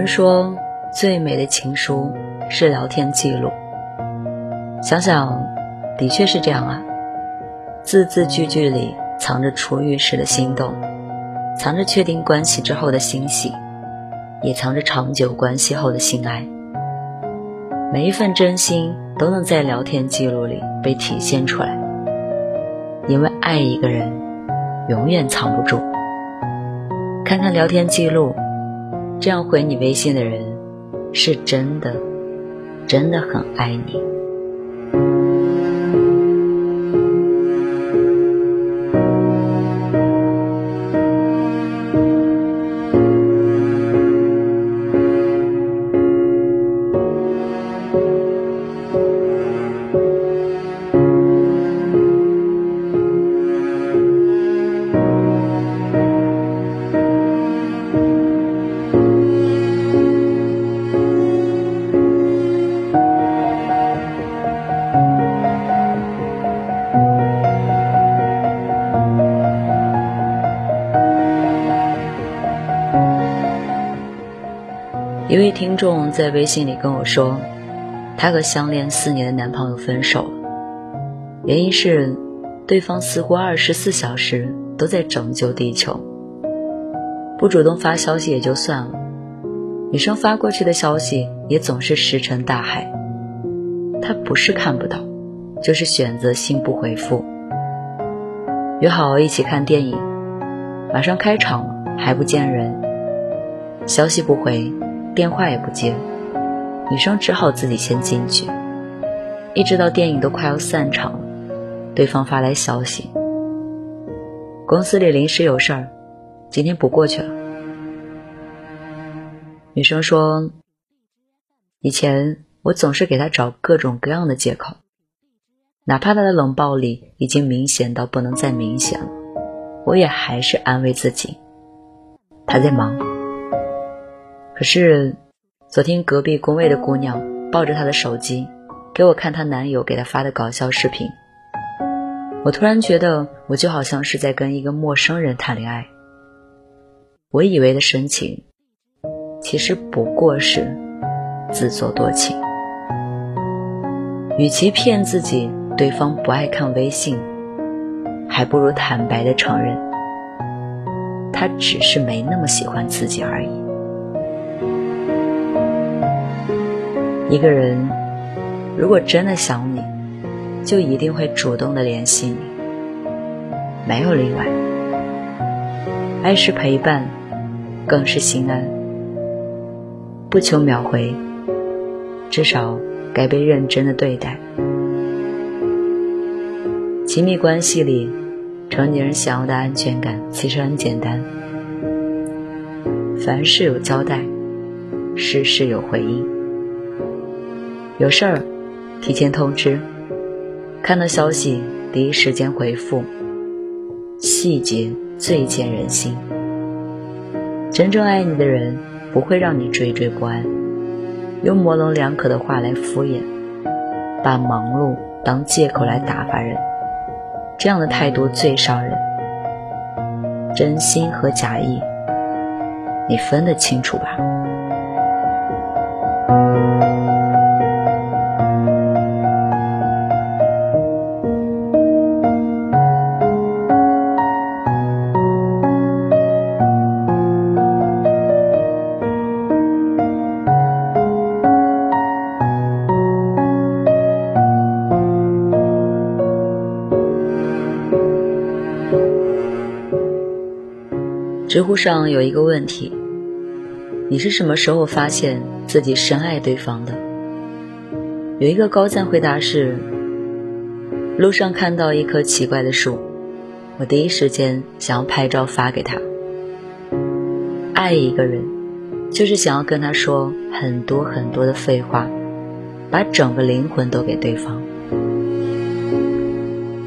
人说，最美的情书是聊天记录。想想，的确是这样啊。字字句句里藏着初遇时的心动，藏着确定关系之后的欣喜，也藏着长久关系后的心爱。每一份真心都能在聊天记录里被体现出来。因为爱一个人，永远藏不住。看看聊天记录。这样回你微信的人，是真的，真的很爱你。众在微信里跟我说，她和相恋四年的男朋友分手了，原因是对方似乎二十四小时都在拯救地球，不主动发消息也就算了，女生发过去的消息也总是石沉大海。他不是看不到，就是选择性不回复。约好一起看电影，马上开场了还不见人，消息不回。电话也不接，女生只好自己先进去。一直到电影都快要散场了，对方发来消息：“公司里临时有事儿，今天不过去了。”女生说：“以前我总是给他找各种各样的借口，哪怕他的冷暴力已经明显到不能再明显了，我也还是安慰自己，他在忙。”可是，昨天隔壁工位的姑娘抱着她的手机，给我看她男友给她发的搞笑视频。我突然觉得，我就好像是在跟一个陌生人谈恋爱。我以为的深情，其实不过是自作多情。与其骗自己对方不爱看微信，还不如坦白的承认，他只是没那么喜欢自己而已。一个人如果真的想你，就一定会主动的联系你，没有例外。爱是陪伴，更是心安。不求秒回，至少该被认真的对待。亲密关系里，成年人想要的安全感其实很简单：凡事有交代，事事有回应。有事儿，提前通知；看到消息，第一时间回复。细节最见人心。真正爱你的人，不会让你惴惴不安，用模棱两可的话来敷衍，把忙碌当借口来打发人。这样的态度最伤人。真心和假意，你分得清楚吧？知乎上有一个问题：你是什么时候发现自己深爱对方的？有一个高赞回答是：路上看到一棵奇怪的树，我第一时间想要拍照发给他。爱一个人，就是想要跟他说很多很多的废话，把整个灵魂都给对方。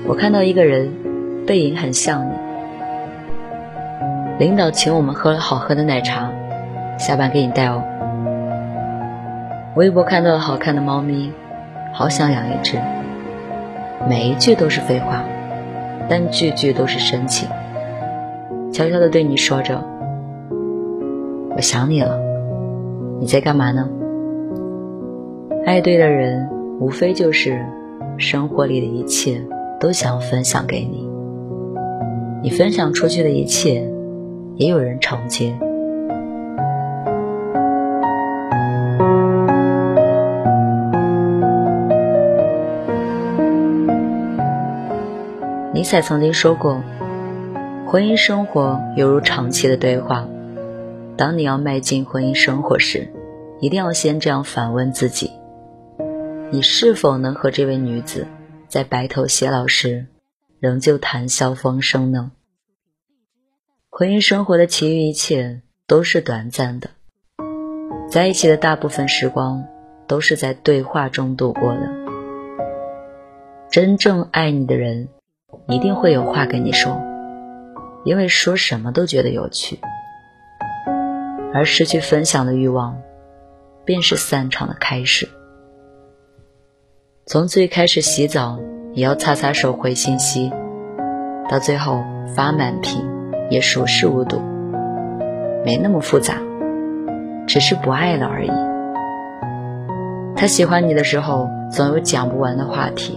我看到一个人，背影很像你。领导请我们喝了好喝的奶茶，下班给你带哦。微博看到了好看的猫咪，好想养一只。每一句都是废话，但句句都是深情，悄悄的对你说着：“我想你了，你在干嘛呢？”爱对的人，无非就是生活里的一切都想分享给你，你分享出去的一切。也有人承接。尼采曾经说过：“婚姻生活犹如长期的对话。当你要迈进婚姻生活时，一定要先这样反问自己：你是否能和这位女子在白头偕老时，仍旧谈笑风生呢？”婚姻生活的其余一切都是短暂的，在一起的大部分时光都是在对话中度过的。真正爱你的人，一定会有话跟你说，因为说什么都觉得有趣。而失去分享的欲望，便是散场的开始。从最开始洗澡也要擦擦手回信息，到最后发满屏。也熟视无睹，没那么复杂，只是不爱了而已。他喜欢你的时候，总有讲不完的话题；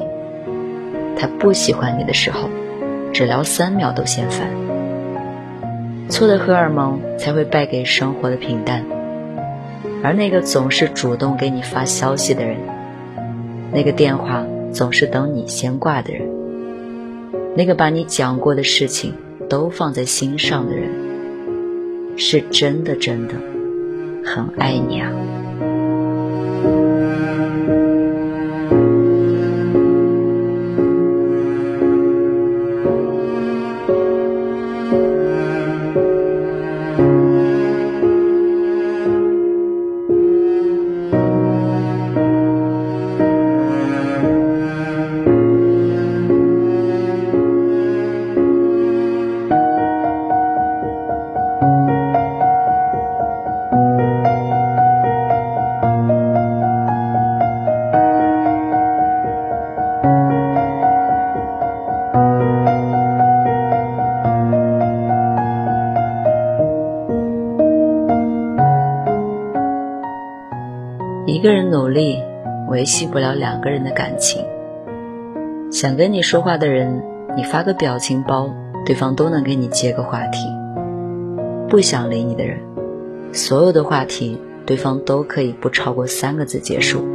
他不喜欢你的时候，只聊三秒都嫌烦。错的荷尔蒙才会败给生活的平淡，而那个总是主动给你发消息的人，那个电话总是等你先挂的人，那个把你讲过的事情。都放在心上的人，是真的真的很爱你啊。一个人努力维系不了两个人的感情。想跟你说话的人，你发个表情包，对方都能给你接个话题；不想理你的人，所有的话题对方都可以不超过三个字结束。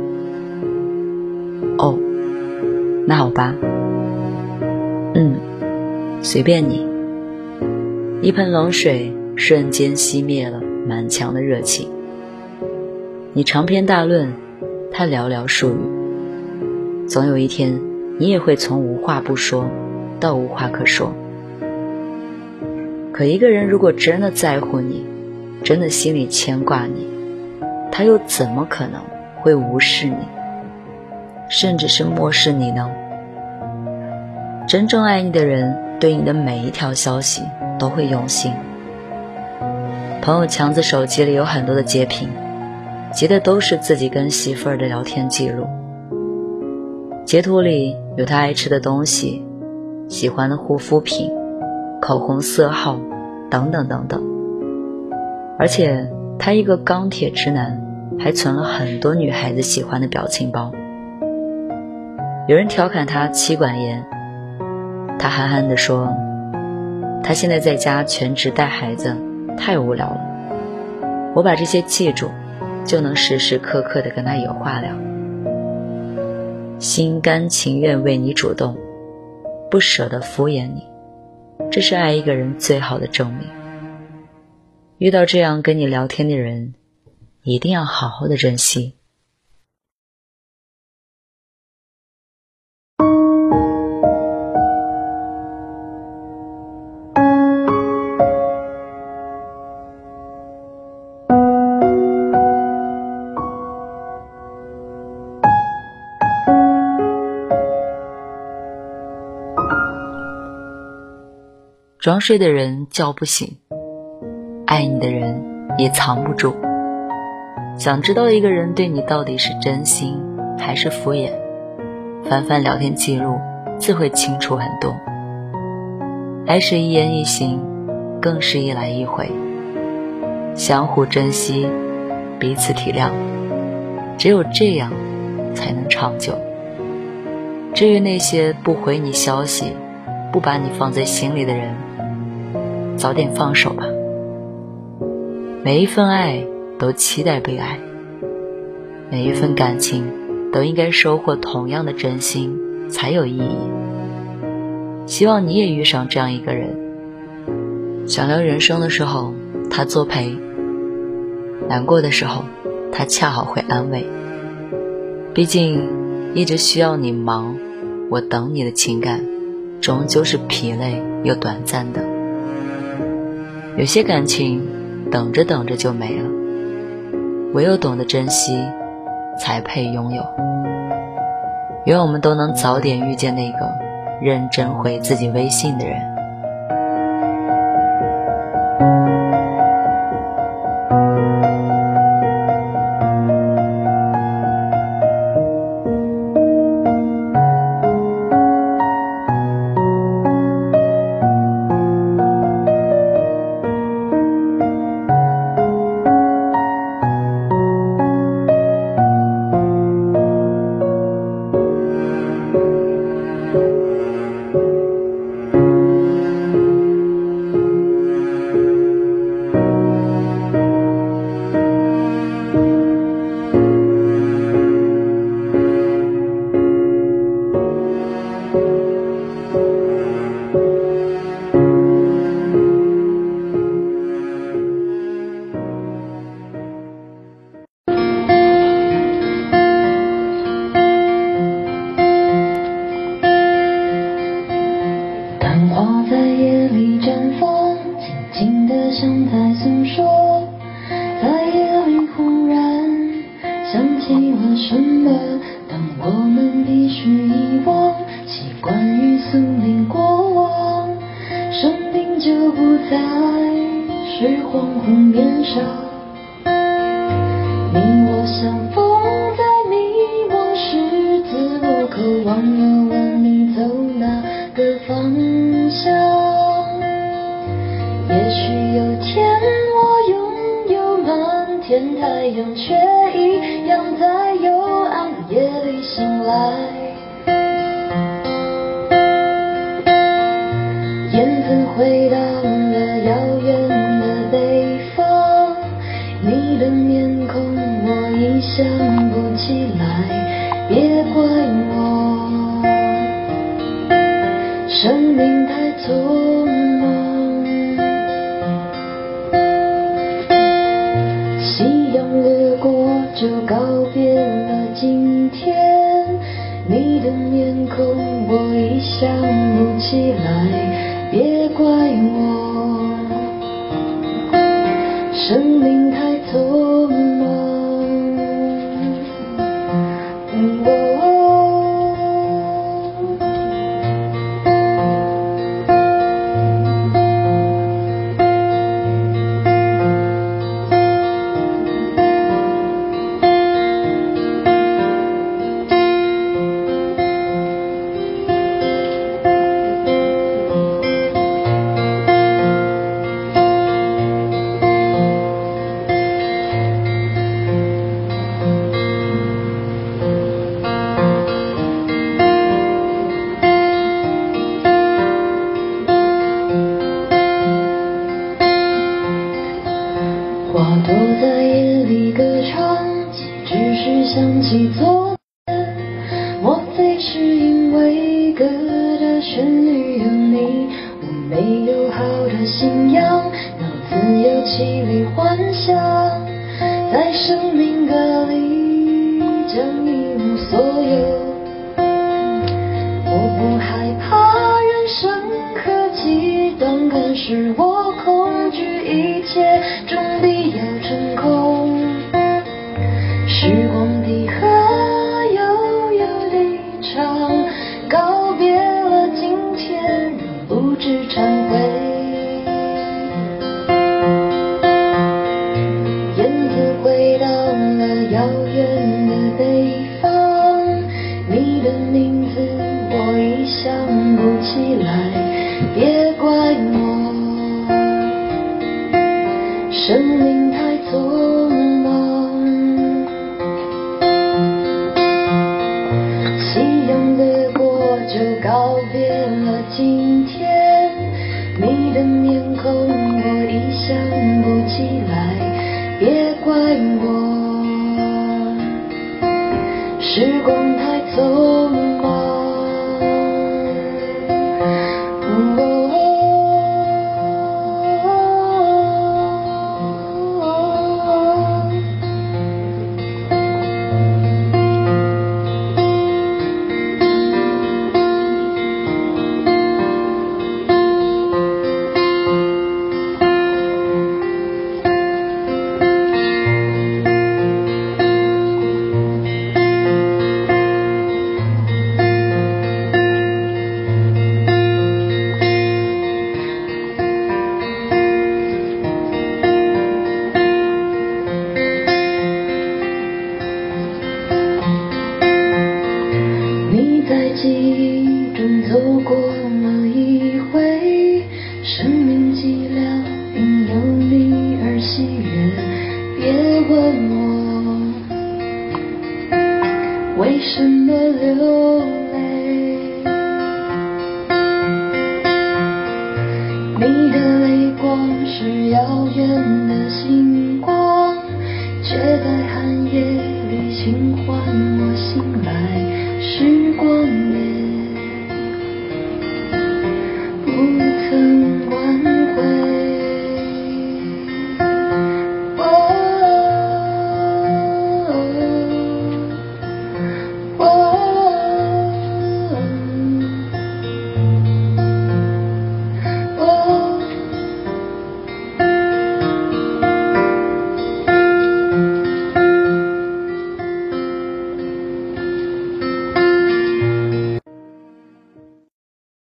哦，那好吧。嗯，随便你。一盆冷水瞬间熄灭了满腔的热情。你长篇大论，他寥寥数语。总有一天，你也会从无话不说到无话可说。可一个人如果真的在乎你，真的心里牵挂你，他又怎么可能会无视你，甚至是漠视你呢？真正爱你的人，对你的每一条消息都会用心。朋友强子手机里有很多的截屏。截的都是自己跟媳妇儿的聊天记录，截图里有他爱吃的东西、喜欢的护肤品、口红色号等等等等。而且他一个钢铁直男，还存了很多女孩子喜欢的表情包。有人调侃他妻管严，他憨憨地说：“他现在在家全职带孩子，太无聊了。我把这些记住。”就能时时刻刻的跟他有话聊，心甘情愿为你主动，不舍得敷衍你，这是爱一个人最好的证明。遇到这样跟你聊天的人，一定要好好的珍惜。装睡的人叫不醒，爱你的人也藏不住。想知道一个人对你到底是真心还是敷衍，翻翻聊天记录自会清楚很多。爱是一言一行，更是一来一回，相互珍惜，彼此体谅，只有这样才能长久。至于那些不回你消息，不把你放在心里的人，早点放手吧。每一份爱都期待被爱，每一份感情都应该收获同样的真心才有意义。希望你也遇上这样一个人，想聊人生的时候他作陪，难过的时候他恰好会安慰。毕竟一直需要你忙，我等你的情感。终究是疲累又短暂的，有些感情等着等着就没了，唯有懂得珍惜，才配拥有。愿我们都能早点遇见那个认真回自己微信的人。静得像在诉说，在夜里忽然想起了什么。当我们必须遗忘，习惯于宿命过往，生命就不再是恍惚年少。见太阳却一样在幽暗夜里醒来燕子回到的面孔我已想不起来别怪我。下，在生命歌里将一无所有。我不害怕人生和激动，更是我。